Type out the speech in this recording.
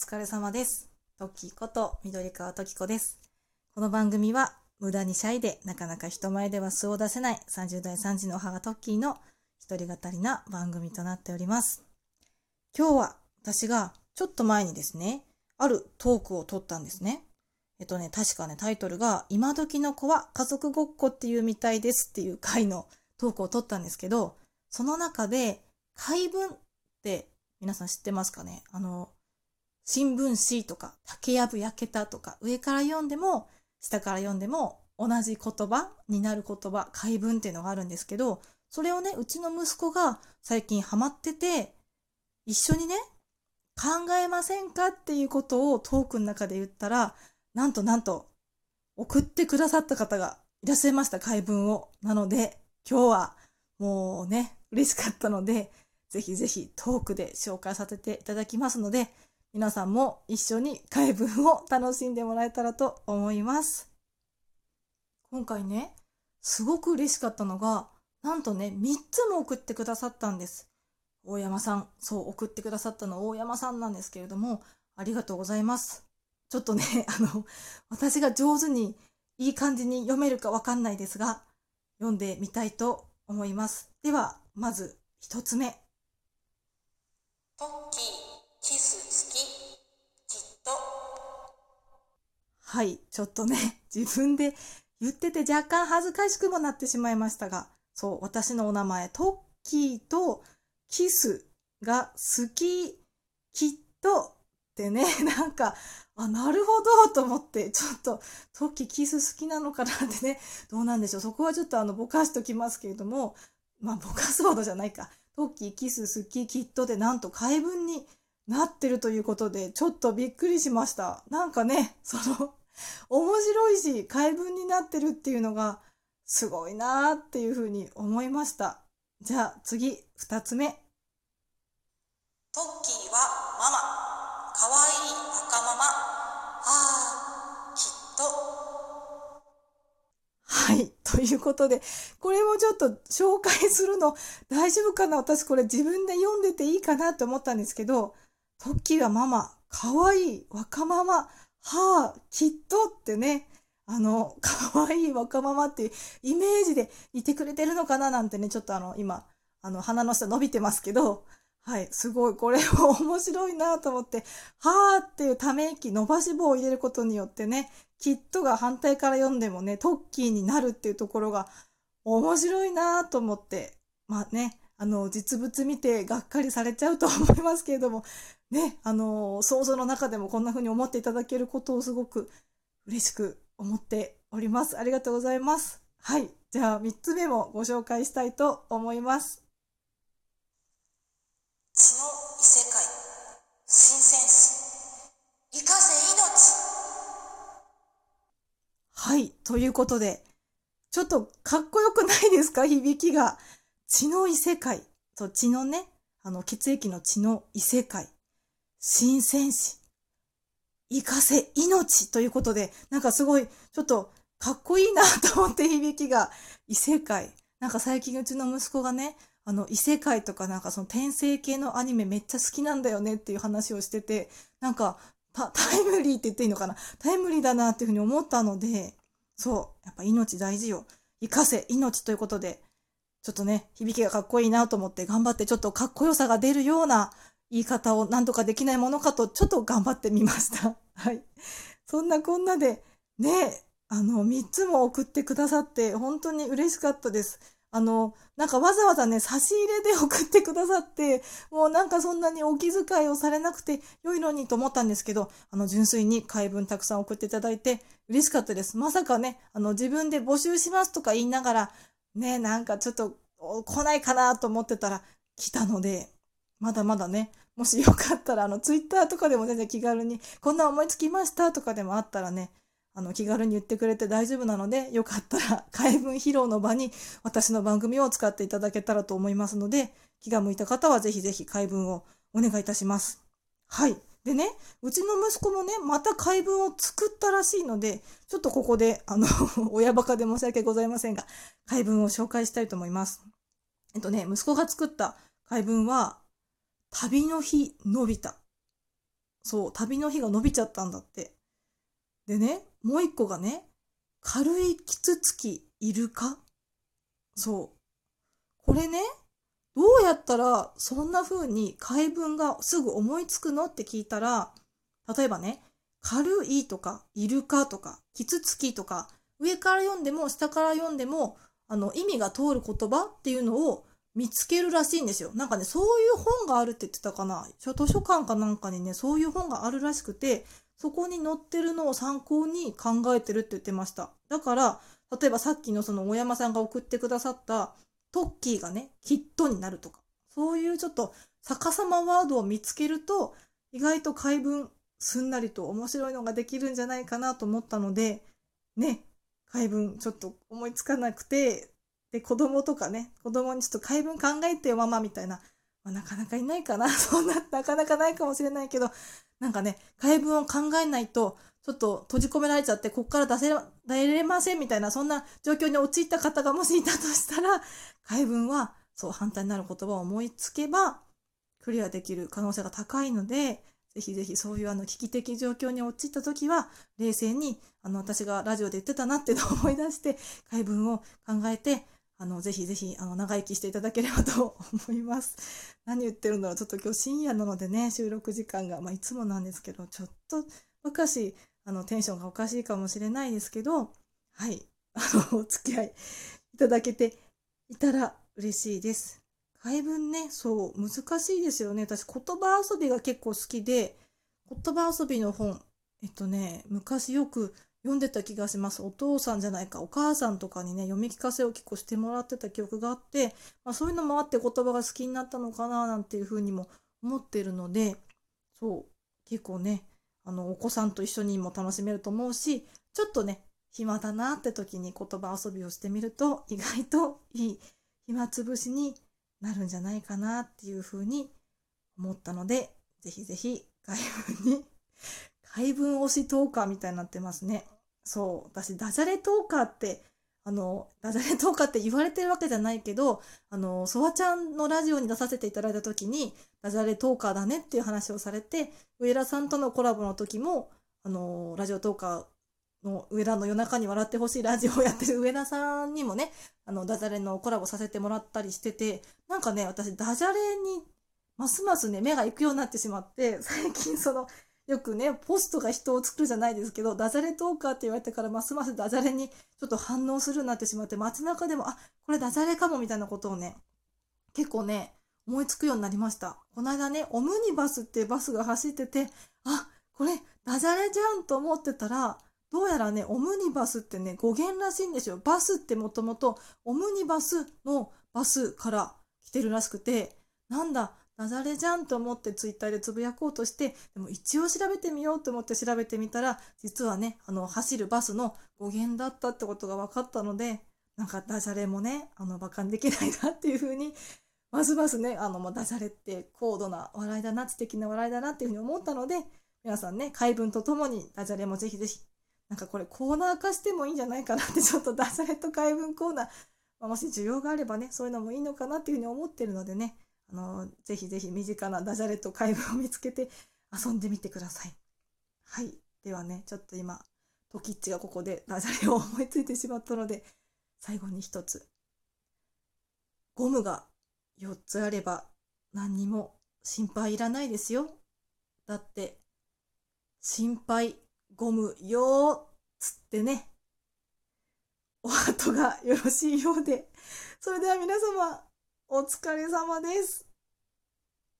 疲れ様です。トッキーこと緑川トキコです。この番組は無駄にシャイでなかなか人前では素を出せない30代3児の母トッキーの一人語りな番組となっております。今日は私がちょっと前にですね、あるトークを撮ったんですね。えっとね、確かね、タイトルが今時の子は家族ごっこっていうみたいですっていう回のトークを撮ったんですけど、その中で解文って皆さん知ってますかね？あの、新聞紙とか竹やぶ焼けたとか上から読んでも下から読んでも同じ言葉になる言葉、解文っていうのがあるんですけど、それをね、うちの息子が最近ハマってて、一緒にね、考えませんかっていうことをトークの中で言ったら、なんとなんと送ってくださった方がいらっしゃいました、解文を。なので、今日はもうね、嬉しかったので、ぜひぜひトークで紹介させていただきますので、皆さんも一緒に解文を楽しんでもらえたらと思います。今回ね、すごく嬉しかったのが、なんとね、3つも送ってくださったんです。大山さん、そう、送ってくださったの大山さんなんですけれども、ありがとうございます。ちょっとね、あの、私が上手にいい感じに読めるかわかんないですが、読んでみたいと思います。では、まず一つ目。トッキー、キスはい、ちょっとね、自分で言ってて若干恥ずかしくもなってしまいましたが、そう、私のお名前、トッキーとキスが好き、きっとってね、なんか、あ、なるほどと思って、ちょっと、トッキーキス好きなのかなってね、どうなんでしょう。そこはちょっとあの、ぼかしときますけれども、まあ、ぼかすほどじゃないか。トッキーキス好き、きっとで、なんと解文になってるということで、ちょっとびっくりしました。なんかね、その、面白いし、解文になってるっていうのが、すごいなーっていうふうに思いました。じゃあ次、二つ目。トッキーはママ、かわいい赤ママ。ああ、きっと。はい。ということで、これもちょっと紹介するの大丈夫かな？私これ自分で読んでていいかなって思ったんですけど、トッキーはママ、かわいい若ママ、はあ、きっとってね、あの、かわい若ママっていうイメージでいてくれてるのかななんてね、ちょっとあの、今、あの、鼻の下伸びてますけど、はい、すごい、これも面白いなと思って、はーっていうため息、伸ばし棒を入れることによってね、きっとが反対から読んでもね、トッキーになるっていうところが面白いなと思って、まあね、あの、実物見てがっかりされちゃうと思いますけれども、ね、あの、想像の中でもこんな風に思っていただけることをすごく嬉しく思っております。ありがとうございます。はい。じゃあ、3つ目もご紹介したいと思います。血の異世界、新戦士。生かせ命。はい。ということで、ちょっとかっこよくないですか？響きが。血の異世界。そう、血のね、あの、血液の血の異世界。新戦士。生かせ命ということで、なんかすごい、ちょっとかっこいいなと思って響きが。異世界。なんか最近うちの息子がね、あの、異世界とかなんかその転生系のアニメめっちゃ好きなんだよねっていう話をしてて、なんか、タタイムリーって言っていいのかな？タイムリーだなっていうふうに思ったので、そう、やっぱ命大事よ。生かせ命ということで、ちょっとね、響きがかっこいいなと思って頑張ってちょっとかっこよさが出るような言い方を何とかできないものかとちょっと頑張ってみました。はい。そんなこんなで、ね、あの、3つも送ってくださって本当に嬉しかったです。あの、なんかわざわざね、差し入れで送ってくださって、もうなんかそんなにお気遣いをされなくて良いのにと思ったんですけど、あの、純粋に回文たくさん送っていただいて嬉しかったです。まさかね、あの、自分で募集しますとか言いながら、ね、なんかちょっと来ないかなと思ってたら来たので、まだまだね、もしよかったら、あの、ツイッターとかでも全然気軽に、こんな思いつきましたとかでもあったらね、あの、気軽に言ってくれて大丈夫なので、よかったら、解文披露の場に私の番組を使っていただけたらと思いますので、気が向いた方はぜひぜひ解文をお願いいたします。はい。でね、うちの息子もね、また解文を作ったらしいので、ちょっとここで、あの、親バカで申し訳ございませんが、解文を紹介したいと思います。えっとね、息子が作った解文は、旅の日のび太。そう、旅の日が伸びちゃったんだって。でね、もう一個がね、軽いキツツキいるかそう。これね、どうやったらそんな風に解文がすぐ思いつくのって聞いたら、例えばね、軽いとか、いるかとか、キツツキとか、上から読んでも下から読んでも、あの、意味が通る言葉っていうのを見つけるらしいんですよ。なんかね、そういう本があるって言ってたかな。図書館かなんかにね、そういう本があるらしくて、そこに載ってるのを参考に考えてるって言ってました。だから、例えばさっきのその大山さんが送ってくださったトッキーがね、きっとになるとか、そういうちょっと逆さまワードを見つけると、意外と解文すんなりと面白いのができるんじゃないかなと思ったので、ね、解文ちょっと思いつかなくて、で、子供とかね、子供にちょっと解文考えてよ、ママみたいな、まあ、なかなかいないかな。そんな、なかなかないかもしれないけど、なんかね、解文を考えないと、ちょっと閉じ込められちゃって、こっから出せ、出れませんみたいな、そんな状況に陥った方がもしいたとしたら、解文は、そう、反対になる言葉を思いつけば、クリアできる可能性が高いので、ぜひぜひそういうあの危機的状況に陥った時は、冷静に、あの、私がラジオで言ってたなっていうのを思い出して、解文を考えて、あの、ぜひぜひ、あの、長生きしていただければと思います。何言ってるんだろう。ちょっと今日深夜なのでね、収録時間が、まあ、いつもなんですけど、ちょっと、昔、あの、テンションがおかしいかもしれないですけど、はい、あの、お付き合いいただけていたら嬉しいです。解文ね、そう、難しいですよね。私、言葉遊びが結構好きで、言葉遊びの本、えっとね、昔よく読んでた気がします。お父さんじゃないか、お母さんとかにね、読み聞かせを結構してもらってた記憶があって、まあ、そういうのもあって言葉が好きになったのかな、なんていうふうにも思ってるので、そう、結構ね、あの、お子さんと一緒にも楽しめると思うし、ちょっとね、暇だなって時に言葉遊びをしてみると、意外といい暇つぶしになるんじゃないかなっていうふうに思ったので、ぜひぜひ、解文に、怪文推しトーカーみたいになってますね。そう。私、ダジャレトーカーって、あの、ダジャレトーカーって言われてるわけじゃないけど、あの、ソワちゃんのラジオに出させていただいた時に、ダジャレトーカーだねっていう話をされて、上田さんとのコラボの時も、あの、ラジオトーカーの上田の夜中に笑ってほしいラジオをやってる 上田さんにもね、あの、ダジャレのコラボさせてもらったりしてて、なんかね、私、ダジャレに、ますますね、目が行くようになってしまって、最近その、よくね、ポストが人を作るじゃないですけど、ダジャレトーカーって言われてから、ますますダジャレにちょっと反応するようになってしまって、街中でも、あ、これダジャレかもみたいなことをね、結構ね、思いつくようになりました。この間ね、オムニバスっていうバスが走ってて、あ、これダジャレじゃんと思ってたら、どうやらね、オムニバスってね、語源らしいんですよ。バスってもともと、オムニバスのバスから来てるらしくて、なんだ、ダジャレじゃんと思ってツイッターでつぶやこうとして、でも一応調べてみようと思って調べてみたら、実はね、あの、走るバスの語源だったってことが分かったので、なんかダジャレもね、あの、馬鹿にできないなっていうふうに、ますますね、あの、もうダジャレって高度な笑いだな、知的な笑いだなっていうふうに思ったので、皆さんね、解文とともにダジャレもぜひぜひ、なんかこれコーナー化してもいいんじゃないかなって、ちょっとダジャレと解文コーナー、まあもし需要があればね、そういうのもいいのかなっていうふうに思ってるのでね、あの、ぜひぜひ身近なダジャレと解文を見つけて遊んでみてください。はい。ではね、ちょっと今、トキッチがここでダジャレを思いついてしまったので、最後に一つ。ゴムが4つあれば何にも心配いらないですよ。だって、心配ゴムよーつってね。お後がよろしいようで。それでは皆様、お疲れ様です。